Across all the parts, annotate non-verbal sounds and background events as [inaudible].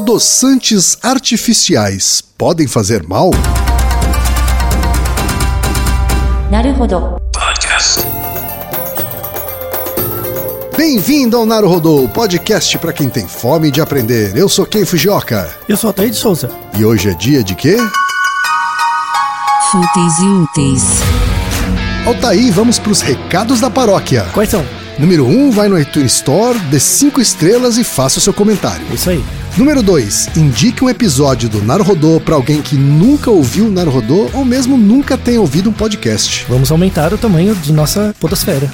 Adoçantes artificiais podem fazer mal? Naruhodo. Podcast. Bem-vindo ao Naruhodo, podcast para quem tem fome de aprender. Eu sou Ken Fujioka. Eu sou Ataí de Souza. E hoje é dia de quê? Fúteis e úteis. Altaí, vamos para os recados da paróquia. Quais são? Número 1, um, vai no iTunes Store, dê 5 estrelas e faça o seu comentário. É isso aí. Número 2, indique um episódio do Naruhodô para alguém que nunca ouviu o Naruhodô ou mesmo nunca tenha ouvido um podcast. Vamos aumentar o tamanho de nossa podosfera.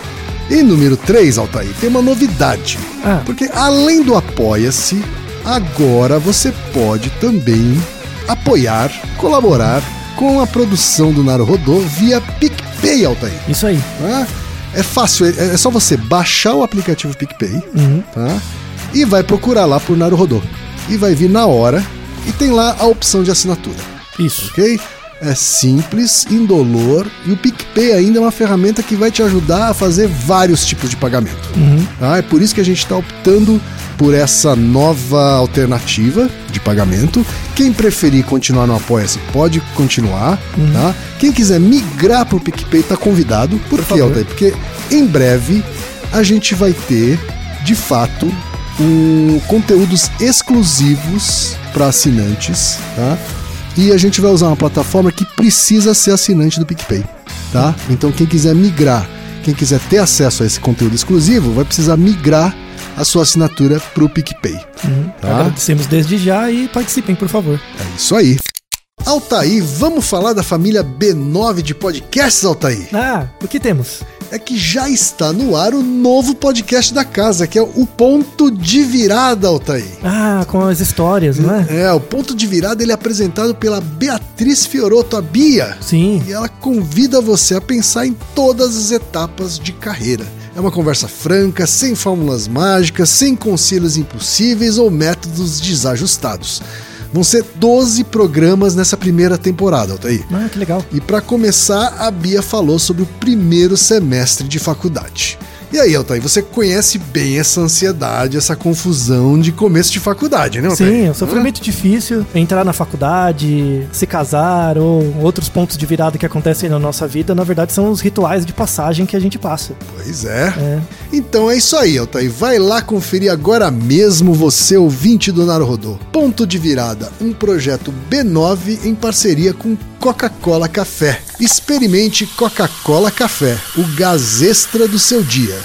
E número 3, Altair, tem uma novidade. Ah. Porque além do Apoia-se, agora você pode também apoiar, colaborar com a produção do Naruhodô via PicPay, Altair. Isso aí. Tá? É fácil, é, é só você baixar o aplicativo PicPay, Uhum. tá? E vai procurar lá por Naruhodô. E vai vir na hora e tem lá a opção de assinatura, Isso. ok? É simples, indolor e o PicPay ainda é uma ferramenta que vai te ajudar a fazer vários tipos de pagamento. Uhum. Tá? É por isso que a gente está optando por essa nova alternativa de pagamento. Quem preferir continuar no Apoia-se pode continuar. Tá? Quem quiser migrar para o PicPay está convidado. Por, Por quê. Altair? Porque em breve a gente vai ter, de fato, um, conteúdos exclusivos para assinantes. Tá? E a gente vai usar uma plataforma que precisa ser assinante do PicPay. Tá? Então quem quiser migrar, quem quiser ter acesso a esse conteúdo exclusivo, vai precisar migrar a sua assinatura para o PicPay. Tá? Agradecemos desde já e participem, por favor. É isso aí. Altair, vamos falar da família B9 de podcasts, Altair? Ah, o que temos? É que já está no ar o novo podcast da casa, que é o Ponto de Virada, Altair. Ah, com as histórias, não é? É, o Ponto de Virada ele é apresentado pela Beatriz Fioroto, a Bia. Sim. E ela convida você a pensar em todas as etapas de carreira. É uma conversa franca, sem fórmulas mágicas, sem conselhos impossíveis ou métodos desajustados. Vão ser 12 programas nessa primeira temporada, Altair. Ah, que legal. E para começar, a Bia falou sobre o primeiro semestre de faculdade. E aí, Altair, você conhece bem essa ansiedade, essa confusão de começo de faculdade, né, Altair? Sim, é um sofrimento difícil. Entrar na faculdade, se casar ou outros pontos de virada que acontecem na nossa vida, na verdade, são os rituais de passagem que a gente passa. Pois é. É. Então é isso aí, Altair. Vai lá conferir agora mesmo você, ouvinte do Naruhodô. Ponto de Virada, um projeto B9 em parceria com Coca-Cola Café. Experimente Coca-Cola Café, o gás extra do seu dia.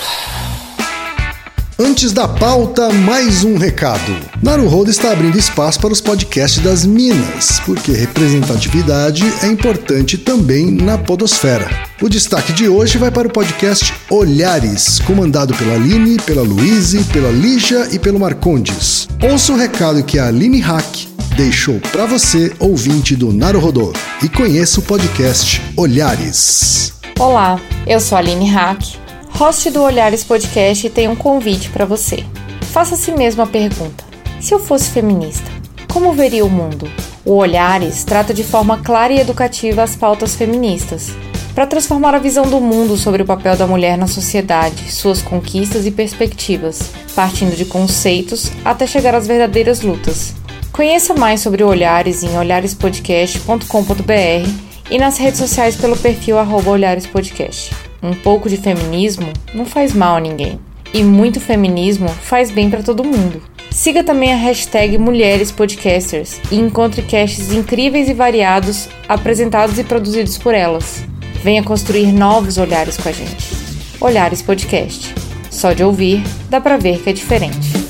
Antes da pauta, mais um recado. Naruhodo está abrindo espaço para os podcasts das Minas, porque representatividade é importante também na podosfera. O destaque de hoje vai para o podcast Olhares, comandado pela Aline, pela Luíse, pela Lígia e pelo Marcondes. Ouça o recado que a Aline Hack deixou para você, ouvinte do Naruhodô, e conheça o podcast Olhares. Olá, eu sou a Aline Hack, host do Olhares Podcast e tenho um convite para você. Faça a si mesmo a pergunta: se eu fosse feminista, como veria o mundo? O Olhares trata de forma clara e educativa as pautas feministas, para transformar a visão do mundo sobre o papel da mulher na sociedade, suas conquistas e perspectivas, partindo de conceitos até chegar às verdadeiras lutas. Conheça mais sobre Olhares em olharespodcast.com.br e nas redes sociais pelo perfil arroba Olhares Podcast. Um pouco de feminismo não faz mal a ninguém. E muito feminismo faz bem para todo mundo. Siga também a hashtag Mulheres Podcasters e encontre casts incríveis e variados apresentados e produzidos por elas. Venha construir novos olhares com a gente. Olhares Podcast. Só de ouvir, dá pra ver que é diferente.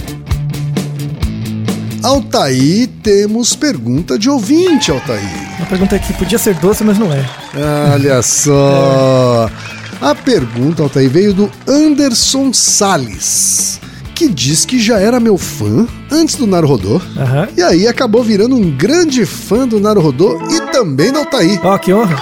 Altair, temos pergunta de ouvinte, Altair. Uma pergunta que podia ser doce, mas não é. Olha [laughs] só. A pergunta, Altair, veio do Anderson Salles, que diz que já era meu fã antes do Naruhodô. Aham. E aí acabou virando um grande fã do Naruhodô e também do Altair. Ó, que honra.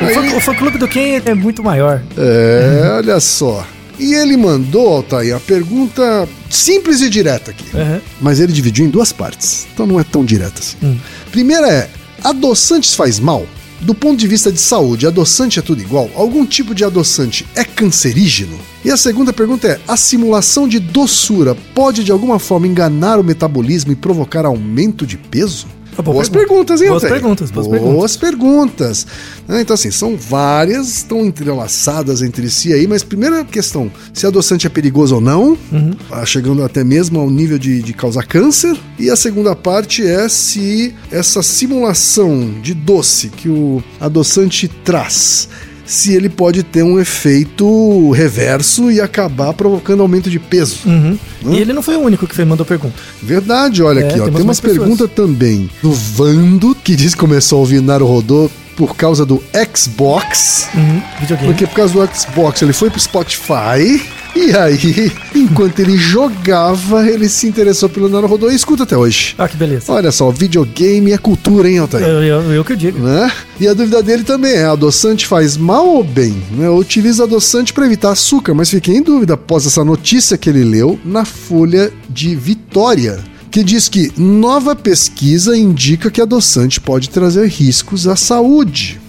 O Aí- fã, o fã clube do Ken é muito maior. É, olha só. E ele mandou, Altair, a pergunta simples e direta aqui. Aham. Mas ele dividiu em duas partes, então não é tão direta assim. Primeira é: adoçantes faz mal? Do ponto de vista de saúde, adoçante é tudo igual? Algum tipo de adoçante é cancerígeno? E a segunda pergunta é: a simulação de doçura pode de alguma forma enganar o metabolismo e provocar aumento de peso? Ah, boa boas pergunta. perguntas, hein, Boas perguntas, boas Boas perguntas. Ah, Então, assim, são várias, estão entrelaçadas entre si aí, mas primeira questão: se adoçante é perigoso ou não, Uhum. ah, chegando até mesmo ao nível de, de causar câncer. E a segunda parte é se essa simulação de doce que o adoçante traz. Se ele pode ter um efeito reverso e acabar provocando aumento de peso. Uhum. E ele não foi o único que fez, mandou pergunta. Verdade, olha É, aqui, ó. Tem umas perguntas também do Vando, que diz que começou a ouvir Naru Rodô por causa do Xbox. Uhum. Porque por causa do Xbox ele foi pro Spotify. E aí, [laughs] enquanto ele jogava, ele se interessou pelo Naru Rodô e escuta até hoje. Ah, que beleza. Olha só, videogame é cultura, hein, Altair? Eu, eu, eu que eu digo. Né? E a dúvida dele também é: adoçante faz mal ou bem? Né? Utiliza adoçante para evitar açúcar, mas fiquei em dúvida após essa notícia que ele leu na Folha de Vitória, que diz que nova pesquisa indica que adoçante pode trazer riscos à saúde.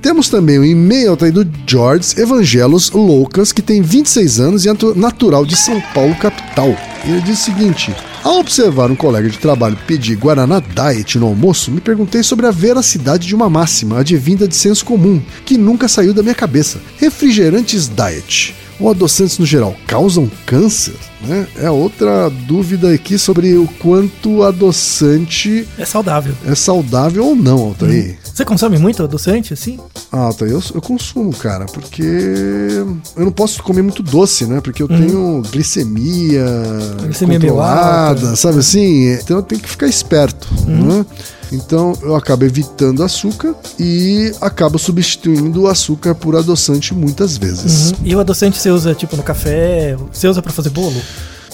Temos também o e-mail tá aí do George Evangelos Loucas, que tem 26 anos e é natu- natural de São Paulo, capital. Ele diz o seguinte: ao observar um colega de trabalho pedir Guaraná Diet no almoço, me perguntei sobre a veracidade de uma máxima, advinda de senso comum, que nunca saiu da minha cabeça. Refrigerantes Diet ou adoçantes no geral causam câncer? Né? É outra dúvida aqui sobre o quanto adoçante É saudável. é saudável ou não, Altair. Você consome muito adoçante, assim? Ah, Altair, eu, eu consumo, cara, porque eu não posso comer muito doce, né? Porque eu tenho glicemia. Glicemia controlada, sabe assim? Então eu tenho que ficar esperto, Uhum. né? Então eu acabo evitando açúcar e acabo substituindo o açúcar por adoçante muitas vezes. Uhum. E o adoçante você usa, tipo, no café? Você usa pra fazer bolo?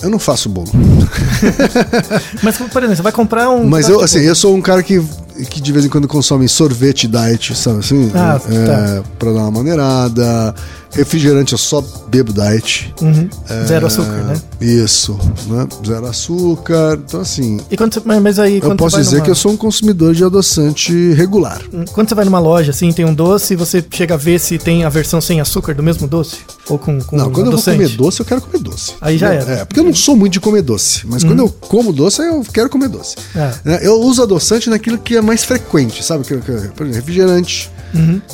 Eu não faço bolo. [laughs] Mas, por exemplo, você vai comprar um... Mas eu, assim, eu sou um cara que, que de vez em quando consome sorvete diet, sabe assim? Ah, é, tá. Pra dar uma maneirada. Refrigerante eu só bebo diet. Uhum. É, Zero açúcar, né? Isso, né? Zero açúcar. Então, assim, E quando você, mas, aí, eu quando posso você vai dizer numa, que eu sou um consumidor de adoçante regular. Quando você vai numa loja, assim, tem um doce, você chega a ver se tem a versão sem açúcar do mesmo doce? Ou com, com Não, quando adoçante? eu vou comer doce, eu quero comer doce. Aí já é, era. É, porque eu não sou muito de comer doce. Mas quando eu como doce, eu quero comer doce. É. Né? Eu uso adoçante naquilo que é mais frequente, sabe? Que- que- Por exemplo, refrigerante,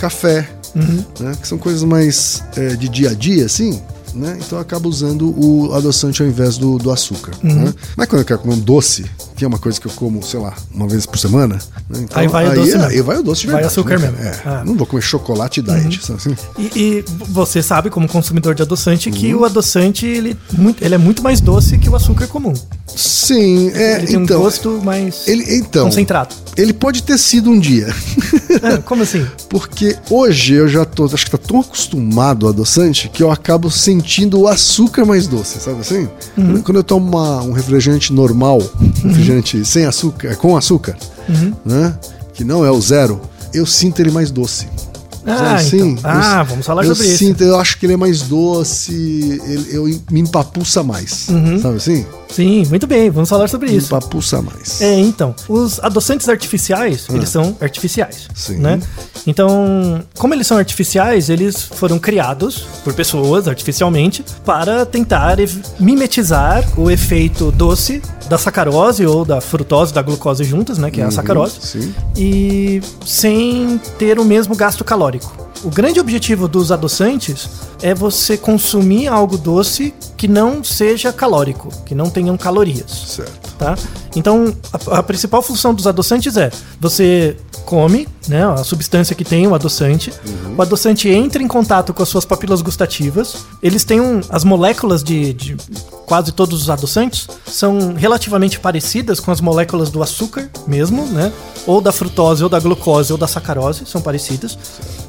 café, né? que são coisas mais é, de dia a dia, assim. Né? Então eu acabo usando o adoçante ao invés do, do açúcar. Né? Mas quando eu quero comer um doce, que é uma coisa que eu como, sei lá, uma vez por semana, né? então, Aí vai o doce mesmo. Aí vai o doce de Vai verdade. açúcar né? mesmo. É, Ah. Não vou comer chocolate diet, sabe assim? E, e você sabe, como consumidor de adoçante, Uhum. que o adoçante ele, muito, ele é muito mais doce que o açúcar comum. Sim, é, Ele tem então, um gosto mais ele, então, concentrado. ele pode ter sido um dia. Ah, como assim? [laughs] Porque hoje eu já tô, acho que tá tão acostumado ao adoçante que eu acabo sentindo o açúcar mais doce, sabe assim? Uhum. Quando- Quando eu tomo uma- um refrigerante normal, um [laughs] refrigerante sem açúcar, com açúcar, Uhum. né? Que não é o zero, eu sinto ele mais doce. Ah, Sabe assim? então. Ah, Eu- vamos falar eu sobre isso. sinto, Eu acho que ele é mais doce, ele, eu me empapuça mais, Uhum. sabe assim? Sim, muito bem, vamos falar sobre isso. empapuça mais. É, então, os adoçantes artificiais, eles são artificiais, Ah. Sim. né? Então, como eles são artificiais, eles foram criados por pessoas artificialmente para tentar mimetizar o efeito doce da sacarose ou da frutose, da glucose juntas, né, que é a sacarose, Uhum, sim. e sem ter o mesmo gasto calórico. O grande objetivo dos adoçantes é você consumir algo doce que não seja calórico, que não tenham calorias Certo. tá? Então, a, a principal função dos adoçantes é você come, né, a substância que tem o adoçante. O adoçante entra em contato com as suas papilas gustativas. Eles têm um, as moléculas de, de quase todos os adoçantes são relativamente parecidas com as moléculas do açúcar mesmo, né? Ou da frutose, ou da glucose, ou da sacarose, são parecidas.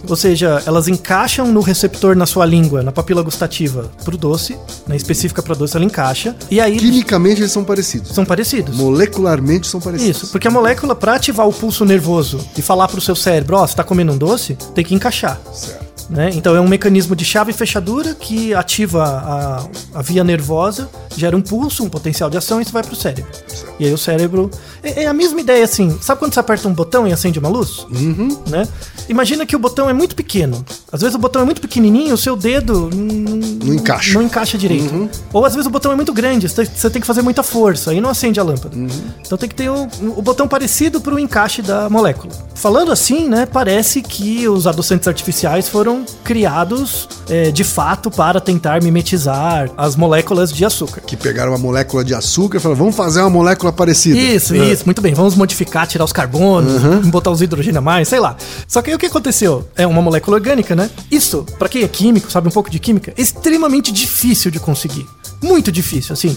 Ou seja, elas encaixam no receptor na sua língua, na papila gustativa, pro doce, na específica para doce, ela encaixa. E aí Quimicamente eles são parecidos. são parecidos. Molecularmente são parecidos. Isso, porque a molécula, para ativar o pulso nervoso e falar pro seu cérebro, ó, você tá comendo um doce, tem que encaixar. Certo. Né? Então é um mecanismo de chave e fechadura que ativa a, a via nervosa, gera um pulso, um potencial de ação e isso vai pro cérebro. E aí o cérebro. É, é a mesma ideia assim. Sabe quando você aperta um botão e acende uma luz? Uhum. Né? Imagina que o botão é muito pequeno. Às vezes o botão é muito pequenininho, o seu dedo não, encaixa. Não encaixa direito. Ou às vezes o botão é muito grande, você tem que fazer muita força, aí não acende a lâmpada. Então tem que ter o, o botão parecido para o encaixe da molécula. Falando assim, né, parece que os adoçantes artificiais foram criados é, de fato para tentar mimetizar as moléculas de açúcar. Que pegaram uma molécula de açúcar e falaram, vamos fazer uma molécula parecida. Isso, É. isso, muito bem. Vamos modificar, tirar os carbonos, botar os hidrogênio a mais, sei lá. Só que aí o que aconteceu? É uma molécula orgânica, né? Isso, pra quem é químico, sabe um pouco de química, é extremamente difícil de conseguir. Muito difícil, assim.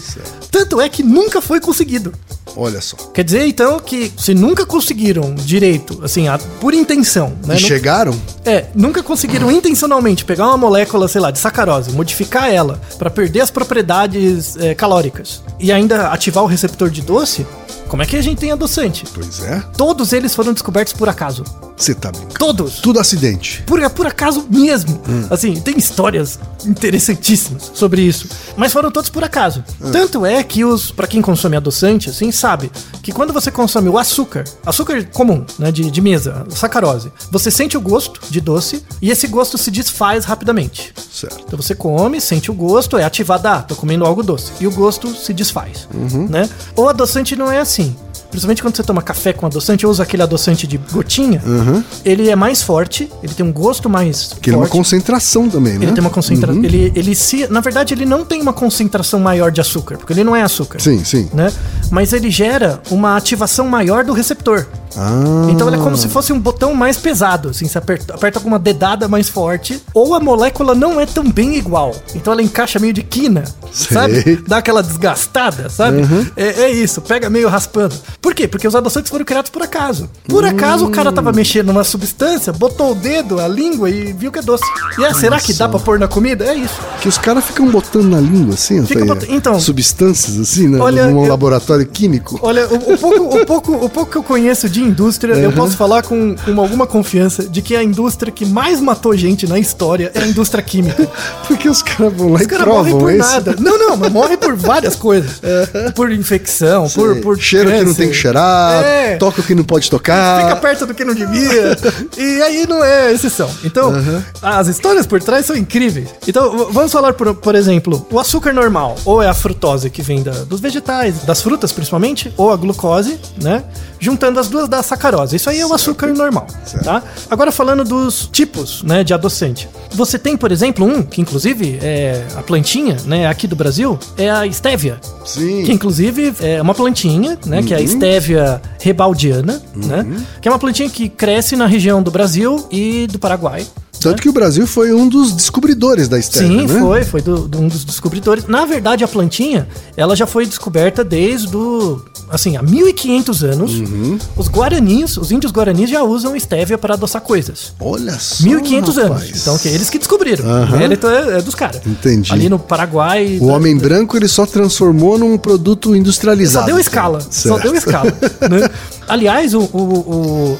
Tanto é que nunca foi conseguido. Olha só. Quer dizer, então, que se nunca conseguiram direito, assim, a- por intenção, né? E chegaram? é, nunca conseguiram intencionalmente pegar uma molécula, sei lá, de sacarose, modificar ela pra perder as propriedades é, calóricas e ainda ativar o receptor de doce, como é que a gente tem adoçante? Pois é. Todos eles foram descobertos por acaso. Você tá brincando. Todos. Tudo acidente. Por, por acaso mesmo. Assim, tem histórias interessantíssimas sobre isso. Mas foram todos por acaso. Tanto é que os, para quem consome adoçante, assim, sabe que quando você consome o açúcar, açúcar comum, né, de, de mesa, sacarose, você sente o gosto de doce e esse gosto se desfaz rapidamente. Certo. Então você come, sente o gosto, é ativado, ah, tô comendo algo doce. E o gosto se desfaz, né? O adoçante não é assim. Principalmente quando você toma café com adoçante, ou usa aquele adoçante de gotinha, ele é mais forte, ele tem um gosto mais Que é uma concentração também, né? Ele tem uma concentração. Ele, ele se. Na verdade, ele não tem uma concentração maior de açúcar, porque ele não é açúcar. Sim, sim. Né? Mas ele gera uma ativação maior do receptor. Ah. Então ele é como se fosse um botão mais pesado, assim, você aperta, aperta com uma dedada mais forte, ou a molécula não é tão bem igual. Então ela encaixa meio de quina, Sei. sabe? Dá aquela desgastada, sabe? É, é isso, pega meio raspando. Por quê? Porque os adoçantes foram criados por acaso. Por acaso o cara tava mexendo numa substância, botou o dedo, a língua e viu que é doce. E é, será que dá pra pôr na comida? É isso. Que os caras ficam botando na língua, assim, Fica até, bot- então- substâncias, assim, né? Olha, num eu- laboratório químico. Olha, o, o pouco, o, pouco, o pouco que eu conheço de indústria, eu posso falar com, com alguma confiança de que a indústria que mais matou gente na história é a indústria química. [laughs] Porque os caras vão lá Os e morrem provam por isso. nada. Não, não, mas morrem por várias coisas. Por infecção, por, Sei. por Cheiro que não tem que cheirar, É. toca o que não pode tocar. Fica perto do que não devia. [laughs] e aí não é exceção. Então, as histórias por trás são incríveis. Então, vamos falar, por, por exemplo, o açúcar normal, ou é a frutose que vem da- dos vegetais, das frutas principalmente, ou a glucose, né? Juntando as duas da sacarose. Isso aí é o açúcar normal, tá? Agora falando dos tipos, né, de adoçante. Você tem, por exemplo, um que inclusive é a plantinha, né, aqui do Brasil, é a stevia. Sim. Que inclusive é uma plantinha, né? Que é a Stevia rebaldiana, né? Que é uma plantinha que cresce na região do Brasil e do Paraguai. Tanto que o Brasil foi um dos descobridores da stevia, Sim, né? foi, foi do, do- um dos descobridores. Na verdade, a plantinha, ela já foi descoberta desde o, assim, há 1500 anos. Uhum. Os guaranis, os índios guaranis já usam stevia para adoçar coisas. Olha só, 1500 anos. rapaz. Então, que é eles que descobriram. Aham. O mérito é, é dos caras. Entendi. Ali no Paraguai. O homem branco ele só transformou num produto industrializado. Só deu escala. Só Certo. deu escala. [laughs] né? Aliás, o, o- o-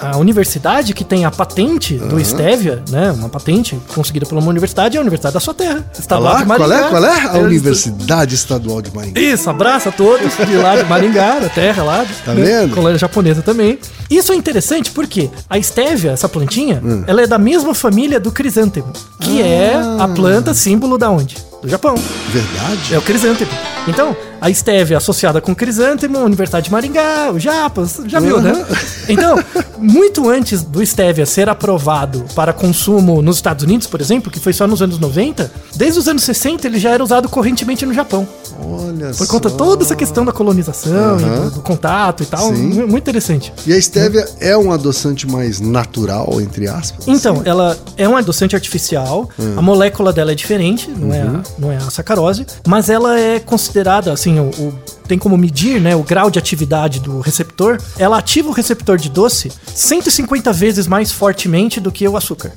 a, a universidade que tem a patente do Stevia, né? Uma patente conseguida por uma universidade, é a Universidade da sua terra. Olha Estadual lá, de qual é? Maringá. Qual é? A Eles- Universidade Estadual de Maringá. Isso, abraço a todos de lá de Maringá, da terra lá. Tá né? vendo? Colônia japonesa também. Isso é interessante porque a Stevia, essa plantinha, Hum. ela é da mesma família do crisântemo, que é a planta símbolo da onde? Do Japão. Verdade? É o crisântemo. Então, a Stevia associada com crisântemo, Universidade de Maringá, o Japas, já viu, né? [laughs] Então, muito antes do Stevia ser aprovado para consumo nos Estados Unidos, por exemplo, que foi só nos anos 90, desde os anos 60 ele já era usado correntemente no Japão. Olha Por conta de toda essa questão da colonização, e do, do contato e tal. Sim. mu- Muito interessante. E a stevia é um adoçante mais natural, entre aspas? Então, ela é um adoçante artificial, Hum. a molécula dela é diferente, não, é Uhum. a, não é a sacarose, mas ela é considerada, assim, o, o- tem como medir né, o grau de atividade do receptor. Ela ativa o receptor de doce 150 vezes mais fortemente do que o açúcar.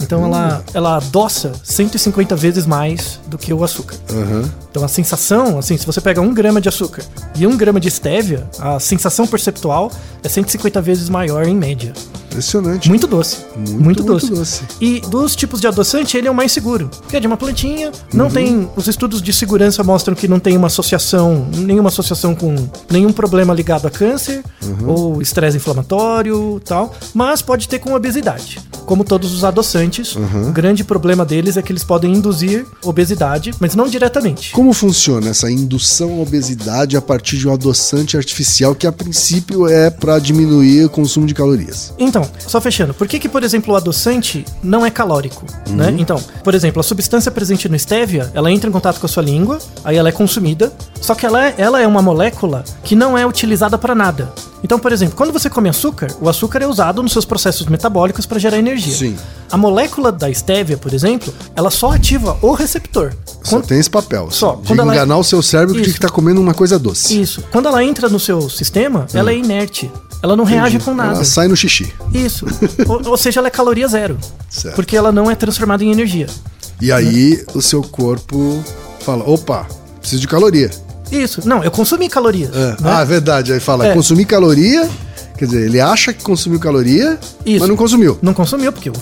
Então ela, ela adoça 150 vezes mais do que o açúcar. Aham. Então a sensação, assim, se você pega um grama de açúcar E um grama de estévia, a sensação perceptual é 150 vezes maior em média. Impressionante. Muito doce. Muito, Muito, muito doce. doce. E dos tipos de adoçante, ele é o mais seguro. Que é de uma plantinha, não Uhum. tem. Os estudos de segurança mostram que não tem uma associação, nenhuma associação com nenhum problema ligado a câncer Uhum. ou estresse inflamatório tal. Mas pode ter com obesidade. Como todos os adoçantes, Uhum. o grande problema deles é que eles podem induzir obesidade, mas não diretamente. Como funciona essa indução à obesidade a partir de um adoçante artificial que a princípio é para diminuir o consumo de calorias? Então, só fechando, por que, que por exemplo, o adoçante não é calórico? Né? Então, por exemplo, a substância presente no stevia, ela entra em contato com a sua língua, aí ela é consumida, só que ela é, ela é uma molécula que não é utilizada para nada. Então, por exemplo, quando você come açúcar, o açúcar é usado nos seus processos metabólicos para gerar energia. Sim. A molécula da stevia, por exemplo, ela só ativa o receptor. Só Quando- tem esse papel. Só. De Quando ela- enganar o seu cérebro de Isso. que tá comendo uma coisa doce. Isso. Quando ela entra no seu sistema, ela é inerte. Ela não reage com nada. Ela sai no xixi. Isso. [laughs] ou, ou seja, ela é caloria zero. Certo. Porque ela não é transformada em energia. E aí o seu corpo fala: opa, preciso de caloria. Isso. Não, eu consumi calorias. É. né? Ah, é verdade. Aí fala: É. consumir caloria. Quer dizer, ele acha que consumiu caloria, Isso. mas não consumiu. Não consumiu, porque o,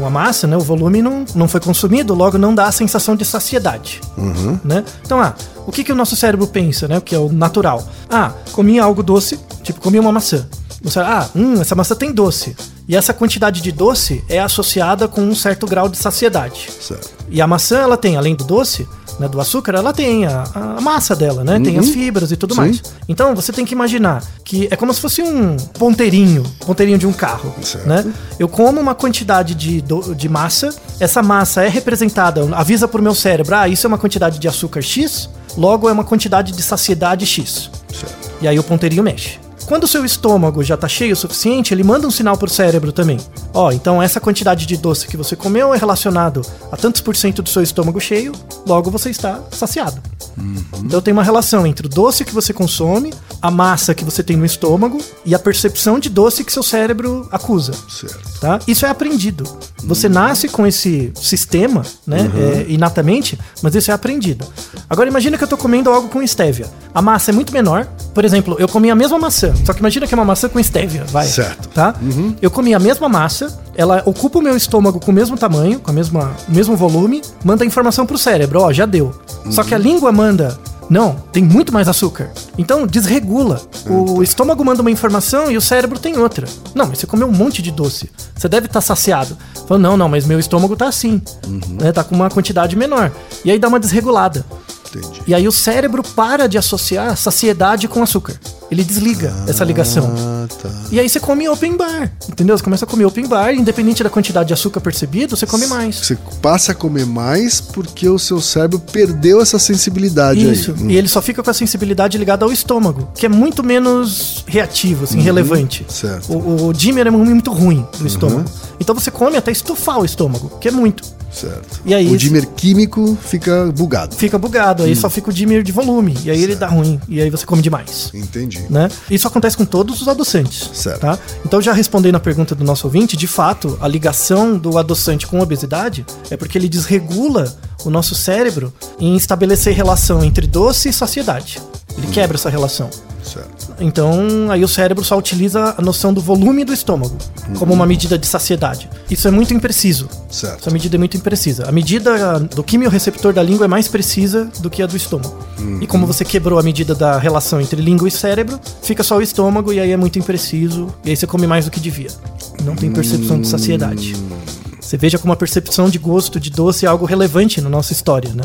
o- a massa, né, o volume não, não foi consumido, logo não dá a sensação de saciedade. Uhum. Né? Então, ah, o que, que o nosso cérebro pensa, né? O que é o natural? Ah, comi algo doce, tipo, comi uma maçã. Você, ah, hum, essa maçã tem doce. E essa quantidade de doce é associada com um certo grau de saciedade. Certo. E a maçã, ela tem, além do doce, né, do açúcar, ela tem a, a massa dela, né? Tem as fibras e tudo Sim. mais. Então, você tem que imaginar que é como se fosse um ponteirinho, ponteirinho de um carro, Certo. né? Eu como uma quantidade de, de massa, essa massa é representada, avisa pro meu cérebro, ah, isso é uma quantidade de açúcar X, logo é uma quantidade de saciedade X. Certo. E aí o ponteirinho mexe. Quando o seu estômago já tá cheio o suficiente, ele manda um sinal pro cérebro também. Ó, então essa quantidade de doce que você comeu é relacionado a tantos por cento do seu estômago cheio, logo você está saciado. Então tem uma relação entre o doce que você consome, a massa que você tem no estômago e a percepção de doce que seu cérebro acusa. Certo. Tá? Isso é aprendido. Você nasce com esse sistema, né, é, inatamente, mas isso é aprendido. Agora imagina que eu tô comendo algo com estévia. A massa é muito menor. Por exemplo, eu comi a mesma maçã, só que imagina que é uma maçã com estévia, vai. Certo. Tá? Eu comi a mesma massa, ela ocupa o meu estômago com o mesmo tamanho, com a mesma, o mesmo volume, manda a informação pro cérebro, ó, já deu. Só que a língua manda não, tem muito mais açúcar. Então desregula. O estômago manda uma informação e o cérebro tem outra. Não, mas você comeu um monte de doce. Você deve estar saciado. Fala, não, não, mas meu estômago tá assim. Né, tá com uma quantidade menor. E aí dá uma desregulada. Entendi. E aí o cérebro para de associar saciedade com açúcar. Ele desliga essa ligação. Ah, tá. E aí você come open bar, entendeu? Você começa a comer open bar, independente da quantidade de açúcar percebido, você come mais. Você passa a comer mais porque o seu cérebro perdeu essa sensibilidade Isso. aí. Hum. E ele só fica com a sensibilidade ligada ao estômago, que é muito menos reativo, assim, relevante. Uhum. certo. O, o dimmer é muito ruim do estômago. Então você come até estufar o estômago, que é muito. Certo. E aí o dimmer químico fica bugado. Fica bugado, Hum. aí só fica o dimmer de volume, e aí ele dá ruim, e aí você come demais. Entendi. né? Isso acontece com todos os adoçantes. Certo. Tá? Então, já respondendo a pergunta do nosso ouvinte, de fato, a ligação do adoçante com a obesidade é porque ele desregula o nosso cérebro em estabelecer relação entre doce e saciedade. Ele quebra essa relação. Certo. Então, aí o cérebro só utiliza a noção do volume do estômago como uma medida de saciedade. Isso é muito impreciso. Certo. Essa medida é muito imprecisa. A medida do quimiorreceptor da língua é mais precisa do que a do estômago. E como você quebrou a medida da relação entre língua e cérebro, fica só o estômago e aí é muito impreciso. E aí você come mais do que devia. Não tem percepção de saciedade. Você veja como a percepção de gosto de doce é algo relevante na nossa história, né?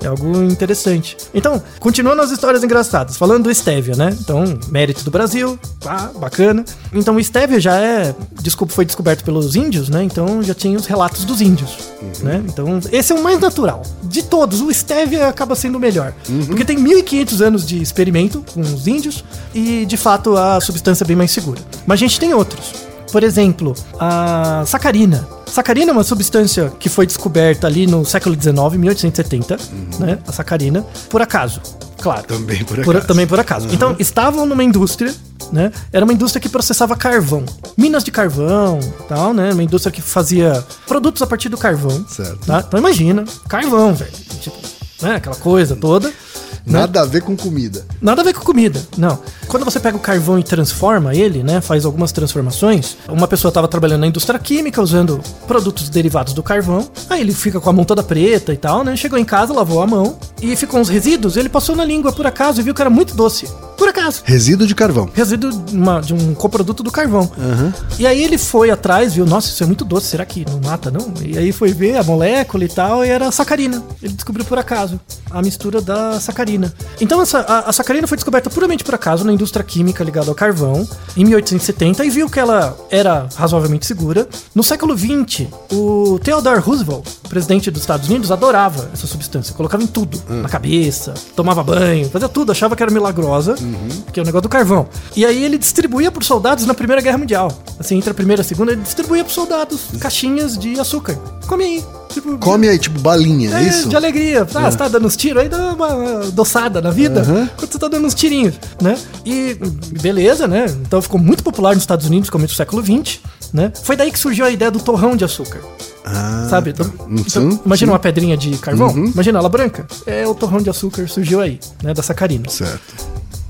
É algo interessante. Então, continuando as histórias engraçadas, falando do Stevia, né? Então, mérito do Brasil, ah, bacana. Então, o Stevia já é, desculpa, foi descoberto pelos índios, né? Então, já tinha os relatos dos índios, né? Então, esse é o mais natural. De todos, o Stevia acaba sendo o melhor. Porque tem 1500 anos de experimento com os índios e, de fato, a substância é bem mais segura. Mas a gente tem outros. Por exemplo, a sacarina. Sacarina é uma substância que foi descoberta ali no século XIX, 1870, né? A sacarina, por acaso, claro. Também por acaso. também por acaso. Então, estavam numa indústria, né? Era uma indústria que processava carvão. Minas de carvão, tal, né? Uma indústria que fazia produtos a partir do carvão. Certo. Tá? Então imagina, carvão, velho. Tipo, né? Aquela coisa toda. Nada a ver com comida. Nada a ver com comida, não. Quando você pega o carvão e transforma ele, né, faz algumas transformações, uma pessoa estava trabalhando na indústria química usando produtos derivados do carvão, aí ele fica com a mão toda preta e tal, né, chegou em casa, lavou a mão e ficou uns resíduos, ele passou na língua por acaso e viu que era muito doce. Por acaso. Resíduo de carvão. Resíduo de, uma- de um coproduto do carvão. E aí ele foi atrás, viu, nossa, isso é muito doce, será que não mata, não? E aí foi ver a molécula e tal, e era a sacarina. Ele descobriu por acaso a mistura da sacarina. Então essa, a, a sacarina foi descoberta puramente por acaso na indústria química ligada ao carvão, em 1870, e viu que ela era razoavelmente segura. No século XX, o Theodore Roosevelt, presidente dos Estados Unidos, adorava essa substância, colocava em tudo, na cabeça, tomava banho, fazia tudo, achava que era milagrosa, que é o negócio do carvão. E aí ele distribuía por soldados na Primeira Guerra Mundial. Assim, entre a primeira e a segunda, ele distribuía por soldados caixinhas de açúcar. Come aí. Tipo, Come aí, tipo balinha, é, é, isso? de alegria. Ah, você tá dando uns tiros, aí dá uma doçada na vida, Aham. quando você tá dando uns tirinhos, né? E beleza, né? Então ficou muito popular nos Estados Unidos, começo do século XX, né? Foi daí que surgiu a ideia do torrão de açúcar. Ah, Sabe? tá. Então, Hum, então, sim, imagina sim. uma pedrinha de carvão, Uhum. imagina ela branca. É o torrão de açúcar surgiu aí, né? Da sacarina. Certo.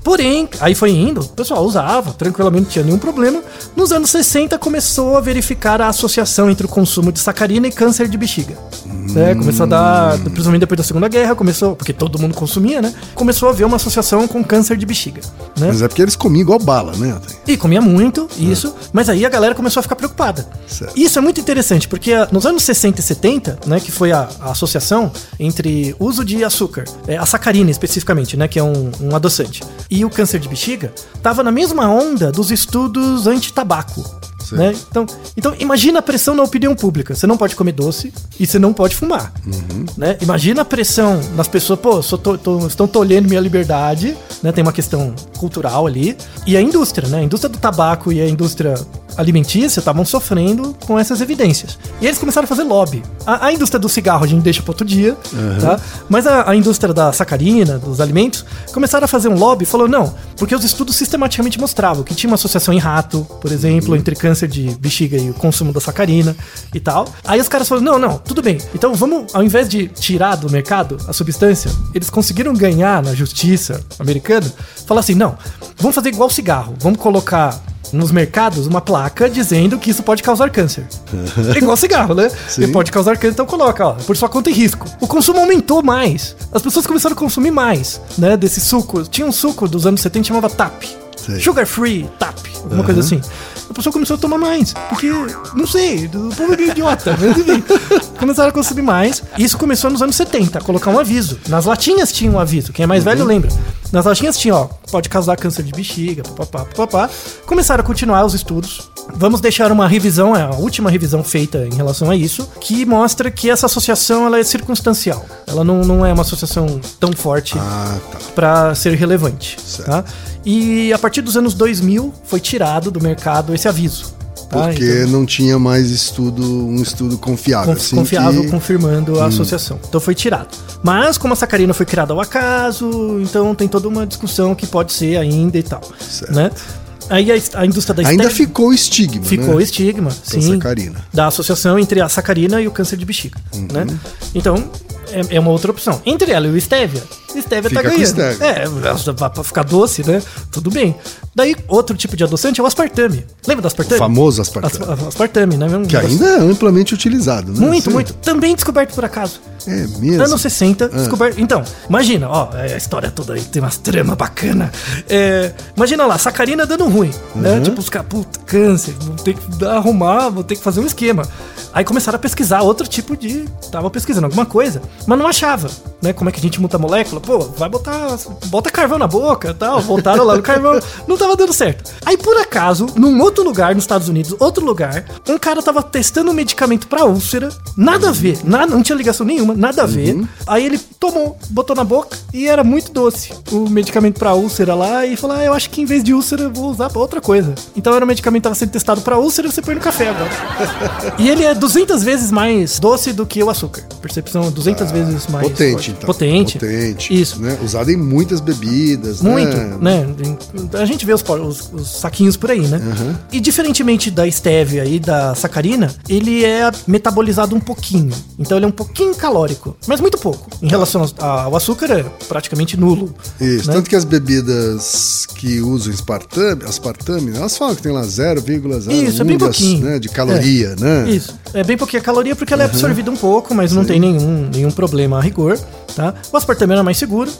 Porém, aí foi indo, o pessoal usava, tranquilamente, não tinha nenhum problema. Nos anos 60 começou a verificar a associação entre o consumo de sacarina e câncer de bexiga. Né? Começou a dar, principalmente depois da Segunda Guerra, começou, porque todo mundo consumia, né? Começou a haver uma associação com câncer de bexiga. Né? Mas é porque eles comiam igual bala, né? E comia muito, isso, mas aí a galera começou a ficar preocupada. Certo. Isso é muito interessante, porque ah, nos anos 60 e 70, né, que foi a, a associação entre uso de açúcar, é, a sacarina especificamente, né, que é um, um adoçante, e o câncer de bexiga, tava na mesma onda dos estudos anti-tabaco. Né? Então, então, imagina a pressão na opinião pública. Você não pode comer doce e você não pode fumar. Né? Imagina a pressão nas pessoas, pô, tô, tô- estão tolhendo minha liberdade, né? Tem uma questão cultural ali. E a indústria, né? A indústria do tabaco e a indústria alimentícia estavam sofrendo com essas evidências. E eles começaram a fazer lobby. A, a indústria do cigarro a gente deixa para outro dia, tá? Mas a, a indústria da sacarina, dos alimentos, começaram a fazer um lobby e falou, não, porque os estudos sistematicamente mostravam que tinha uma associação em rato, por exemplo, entre câncer de bexiga e o consumo da sacarina e tal. Aí os caras falaram, não, não, tudo bem. Então vamos, ao invés de tirar do mercado a substância, eles conseguiram ganhar na justiça americana, falar assim, não, vamos fazer igual cigarro, vamos colocar nos mercados uma placa dizendo que isso pode causar câncer. É [laughs] igual cigarro, né? Sim. Ele pode causar câncer, então coloca, ó, por sua conta e risco. O consumo aumentou mais. As pessoas começaram a consumir mais, né, desse suco. Tinha um suco dos anos 70 que chamava TAP. Sugar Free TAP, alguma coisa assim. A pessoa começou a tomar mais, porque, não sei, o povo é meio idiota, mas enfim. [laughs] Começaram a consumir mais. Isso começou nos anos 70, a colocar um aviso. Nas latinhas tinha um aviso, quem é mais velho lembra. Nas latinhas tinha, ó, pode causar câncer de bexiga, papapá, papapá. Começaram a continuar os estudos. Vamos deixar uma revisão, é a última revisão feita em relação a isso, que mostra que essa associação ela é circunstancial. Ela não, não é uma associação tão forte Ah, tá. para ser relevante, Certo. tá? E a partir dos anos 2000 foi tirado do mercado esse aviso. Tá? Porque Então, não tinha mais estudo, um estudo confiável. conf- assim, confiável que- confirmando a associação. Então foi tirado. Mas como a sacarina foi criada ao acaso, então tem toda uma discussão que pode ser ainda e tal, Certo. né? Aí a, a indústria da Ainda estética- ficou o estigma, Ficou né? o estigma, Da sim. sacarina. Da associação entre a sacarina e o câncer de bexiga, Uhum. né? Então, é, é uma outra opção. Entre ela e o stevia, stevia Fica tá com ganhando. stevia. É, pra ficar doce, né? Tudo bem. Daí, outro tipo de adoçante é o aspartame. Lembra do aspartame? O famoso aspartame. As- Aspartame, né? Um Que ainda é amplamente utilizado, né? Muito, Sim. muito. Também descoberto por acaso. É mesmo. Anos 60, Ah. descoberto. Então, imagina, ó, é a história toda aí tem umas trama bacana. É, imagina lá, sacarina dando ruim, né? Uhum. Tipo, os caras, puta, câncer, vou ter que arrumar, vou ter que fazer um esquema. Aí começaram a pesquisar outro tipo de. Tava pesquisando alguma coisa, mas não achava, né? Como é que a gente muta a molécula? Pô, vai botar. Bota carvão na boca e tal. Voltaram lá no carvão. [laughs] Não tava dando certo. Aí, por acaso, num outro lugar, nos Estados Unidos, outro lugar, um cara tava testando um medicamento pra úlcera, nada a ver, nada, não tinha ligação nenhuma, nada a ver. Aí ele tomou, botou na boca e era muito doce o medicamento pra úlcera lá e falou: ah, eu acho que em vez de úlcera eu vou usar pra outra coisa. Então era um medicamento que tava sendo testado pra úlcera e você põe no café agora. [laughs] e ele é 200 vezes mais doce do que o açúcar. Percepção 200 vezes mais Potente, então. Potente. Potente. Isso. Né? Usado em muitas bebidas, Muito, né? né? A gente vê os, os- os saquinhos por aí, né? E diferentemente da stevia e da sacarina, ele é metabolizado um pouquinho. Então ele é um pouquinho calórico calórico, mas muito pouco. Em relação ao- açúcar, é praticamente nulo. Isso, né? tanto que as bebidas que usam aspartame, aspartame elas falam que tem lá 0,01 Isso, é bem pouquinho. né, de caloria, né? Isso. É bem pouquinha caloria porque ela é absorvida um pouco, mas não tem nenhum, nenhum problema a rigor, tá? O aspartame era mais seguro.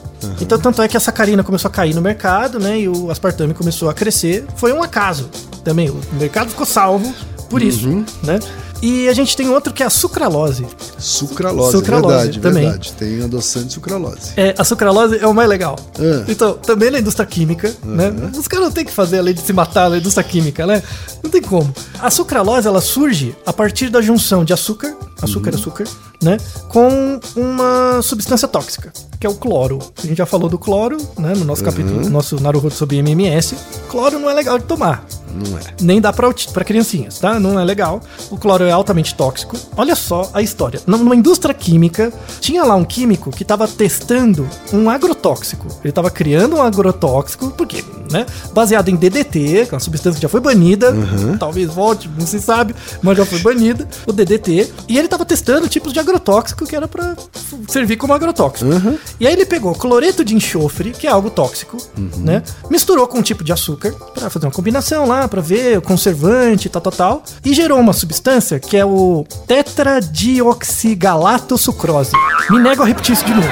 Então, tanto é que a sacarina começou a cair no mercado, né? E o aspartame começou a crescer. Foi um acaso também. O mercado ficou salvo por isso, Uhum. né? E a gente tem outro que é a sucralose. Sucralose, Sucralose, verdade, também. verdade. Tem adoçante sucralose. É, a sucralose é o mais legal. Ah. Então, também na indústria química, né? Os caras não tem que fazer além de se matar na indústria química, né? Não tem como. A sucralose, ela surge a partir da junção de açúcar, açúcar, açúcar, né? Com uma substância tóxica, que é o cloro. A gente já falou do cloro, né? No nosso capítulo, no nosso Naruhodo sobre MMS. Cloro não é legal de tomar. Não é. Nem dá pra, pra criancinhas, tá? Não é legal. O cloro é altamente tóxico. Olha só a história. Numa indústria química, tinha lá um químico que tava testando um agrotóxico. Ele tava criando um agrotóxico, porque, né? Baseado em DDT, que é uma substância que já foi banida. Talvez volte, não se sabe, mas já foi banida. O DDT. E ele tava testando tipos de agrotóxico que era pra servir como agrotóxico. E aí ele pegou cloreto de enxofre, que é algo tóxico, né? Misturou com um tipo de açúcar pra fazer uma combinação lá, pra ver o conservante, tal, tal, tal. E gerou uma substância que é o tetradioxigalato sucrose. Me nego a repetir isso de novo.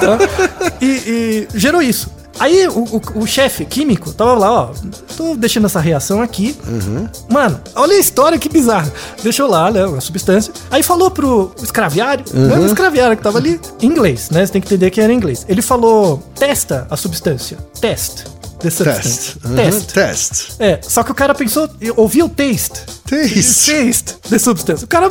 tá? [laughs] e, e gerou isso. Aí o, o- o chefe químico tava lá, ó. Tô deixando essa reação aqui. Mano, olha a história que bizarra. Deixou lá, né, a substância. Aí falou pro escraviário, né, o escraviário que tava ali, em inglês, né? Você tem que entender que era em inglês. Ele falou: testa a substância. Test. The substance. Test. Uhum. Test. Test. É, só que o cara pensou, ouviu o taste. Taste. Taste the substance. O cara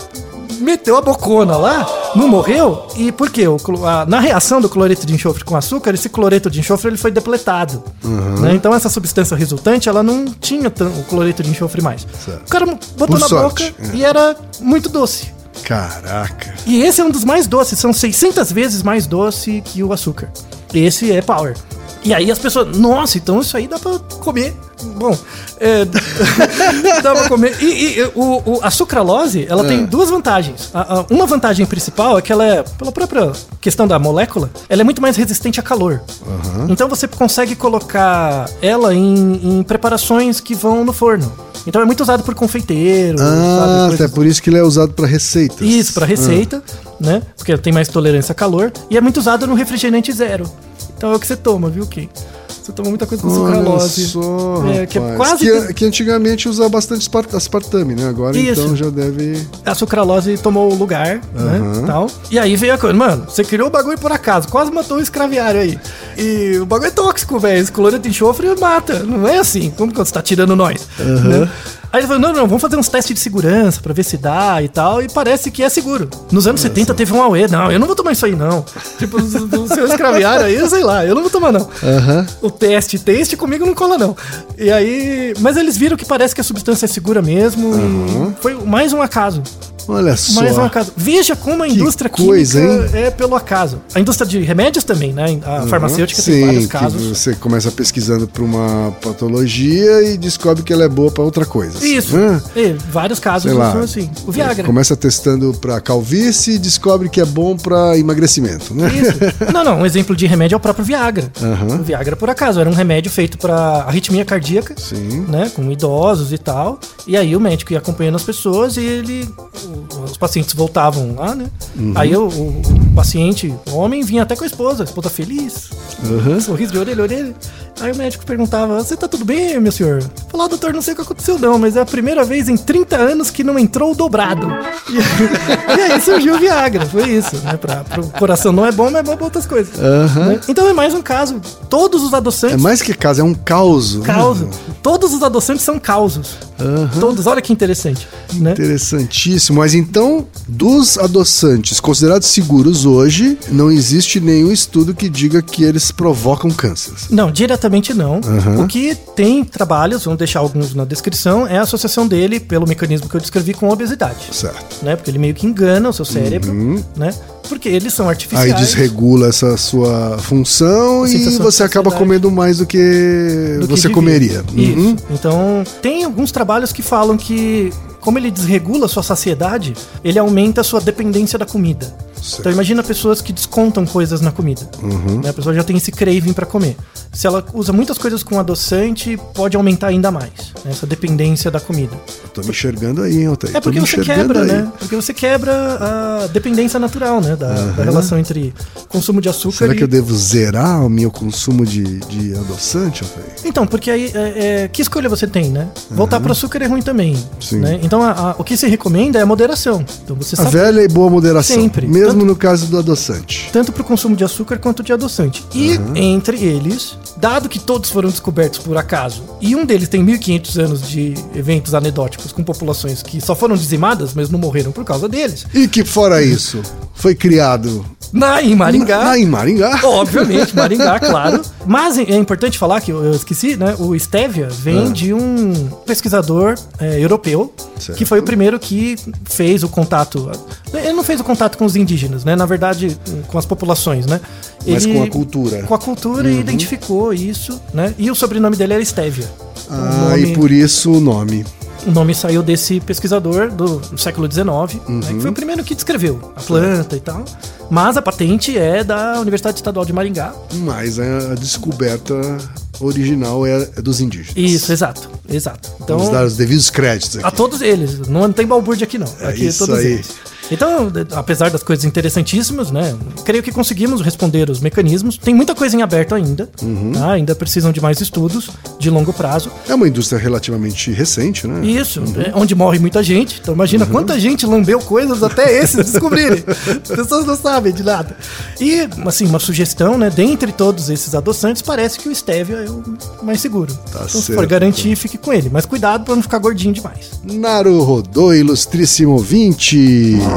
meteu a bocona lá, não morreu. E por quê? O a- na reação do cloreto de enxofre com açúcar, esse cloreto de enxofre ele foi depletado. Uhum. né? Então essa substância resultante, ela não tinha o cloreto de enxofre mais. Certo. O cara botou Por na sorte, boca é. e era muito doce. Caraca. E esse é um dos mais doces, são 600 vezes mais doce que o açúcar. Esse é power. E aí as pessoas, nossa, então isso aí dá pra comer. Bom, é, [laughs] dá pra comer. E, e, o, o- a sucralose, ela tem duas vantagens. A- a- uma vantagem principal é que ela é, pela própria questão da molécula, ela é muito mais resistente a calor. Então você consegue colocar ela em, em preparações que vão no forno. Então é muito usado por confeiteiro, Ah, até por isso que ele é usado pra receitas. isso, pra receita, né? Porque tem mais tolerância a calor. E é muito usado no refrigerante zero. Então é o que você toma, viu, Kim? Você toma muita coisa com sucralose. só, é, que é quase. que, que antigamente usa bastante aspart- aspartame, né? Agora Isso. então já deve. A sucralose tomou o lugar, né? Tal. E aí veio a coisa, mano, você criou o bagulho por acaso, quase matou o escraviário aí. E o bagulho é tóxico, velho. Esse cloreto de enxofre mata. Não é assim, como quando você tá tirando nós. né? Aí ele falou: não, não, vamos fazer uns testes de segurança pra ver se dá e tal. E parece que é seguro. Nos anos 70 teve um Aue, não, eu não vou tomar isso aí, não. Tipo, o seu escraviário aí, eu sei lá, eu não vou tomar, não. Aham. O teste, teste comigo não cola, não. E aí. Mas eles viram que parece que a substância é segura mesmo. E foi mais um acaso. Olha só. Mais um acaso. Veja como a indústria coisa, química é pelo acaso. A indústria de remédios também, né? A farmacêutica tem vários Sim, que casos. você começa pesquisando pra uma patologia e descobre que ela é boa pra outra coisa. Isso. né? Vários casos lá. são assim. O Viagra. Começa testando pra calvície e descobre que é bom pra emagrecimento, né? Isso. [laughs] Não, não, um exemplo de remédio é o próprio Viagra. O Viagra, por acaso, era um remédio feito para arritmia cardíaca, Sim. né, com idosos e tal. E aí o médico ia acompanhando as pessoas e ele, os pacientes voltavam lá, né? Aí o, o- o paciente, o homem, vinha até com a esposa, a esposa feliz, Aham. sorriso de orelha a orelha. Aí o médico perguntava: Você tá tudo bem, meu senhor? Falou, doutor, não sei o que aconteceu, não, mas é a primeira vez em 30 anos que não entrou o dobrado. E, [laughs] e aí surgiu o Viagra, foi isso, né? Pra, pro coração não é bom, mas é bom pra outras coisas. né? Então é mais um caso. Todos os É adoçantes. mais que caso, é um caos. Causo. Todos os adoçantes são causos. Todos, olha que interessante. Né? Interessantíssimo. Mas então, dos adoçantes considerados seguros hoje, não existe nenhum estudo que diga que eles provocam cânceres. Não, diretamente não. O que tem trabalhos, vamos deixar alguns na descrição, é a associação dele, pelo mecanismo que eu descrevi, com a obesidade. Certo. Né? Porque ele meio que engana o seu cérebro, né? Porque eles são artificiais. Aí desregula essa sua função e você acaba comendo mais do que do você comeria. Isso. Uhum. Então, tem alguns trabalhos que falam que, como ele desregula a sua saciedade, ele aumenta a sua dependência da comida. Então imagina pessoas que descontam coisas na comida. Né? A pessoa já tem esse craving para comer. Se ela usa muitas coisas com adoçante, pode aumentar ainda mais né? essa dependência da comida. Tô me enxergando aí, hein, Altair? É porque você quebra, aí. né? Porque você quebra a dependência natural, né? Da, da relação entre consumo de açúcar Será e... que eu devo zerar o meu consumo de, de adoçante, Altair? Então, porque aí, é, é, que escolha você tem, né? Voltar pro açúcar é ruim também. Sim. Né? Então, a- a- o que se recomenda é a moderação. Então, você A sabe velha e boa moderação. Sempre. Mesmo Tanto- no caso do adoçante. tanto para o consumo de açúcar quanto de adoçante. E entre eles, dado que todos foram descobertos por acaso, e um deles tem 1500 anos de eventos anedóticos com populações que só foram dizimadas, mas não morreram por causa deles. E que fora isso, foi criado Na, em Maringá. na, em Maringá. Obviamente, Maringá, [laughs] claro. Mas é importante falar que eu eu esqueci, né? O Stevia vem Ah. de um pesquisador é, europeu Certo. que foi o primeiro que fez o contato. Ele não fez o contato com os indígenas, né? Na verdade, com as populações, né? Mas Ele- com a cultura. Com a cultura e identificou isso, né? E o sobrenome dele era Stevia. Ah, nome, e por isso o nome. O nome saiu desse pesquisador do, do século XIX, né, que foi o primeiro que descreveu a planta e tal. Mas a patente é da Universidade Estadual de Maringá, Mas a descoberta original é, é dos indígenas. Isso, exato, exato. Então, Vamos dar os devidos créditos aqui. a todos eles, não tem balbúrdia aqui não, É aqui é isso todos aí. eles. Então, apesar das coisas interessantíssimas, né? Creio que conseguimos responder os mecanismos. Tem muita coisa em aberto ainda, uhum. tá? Ainda precisam de mais estudos de longo prazo. É uma indústria relativamente recente, né? Isso, uhum. é onde morre muita gente. Então imagina uhum. quanta gente lambeu coisas até [laughs] esses descobrirem. As pessoas não sabem de nada. E, assim, uma sugestão, né? Dentre todos esses adoçantes, parece que o stevia é o mais seguro. Tá então, certo. se for garantir, fique com ele. Mas cuidado para não ficar gordinho demais. Naru Rodô, ilustríssimo ouvinte. Ah.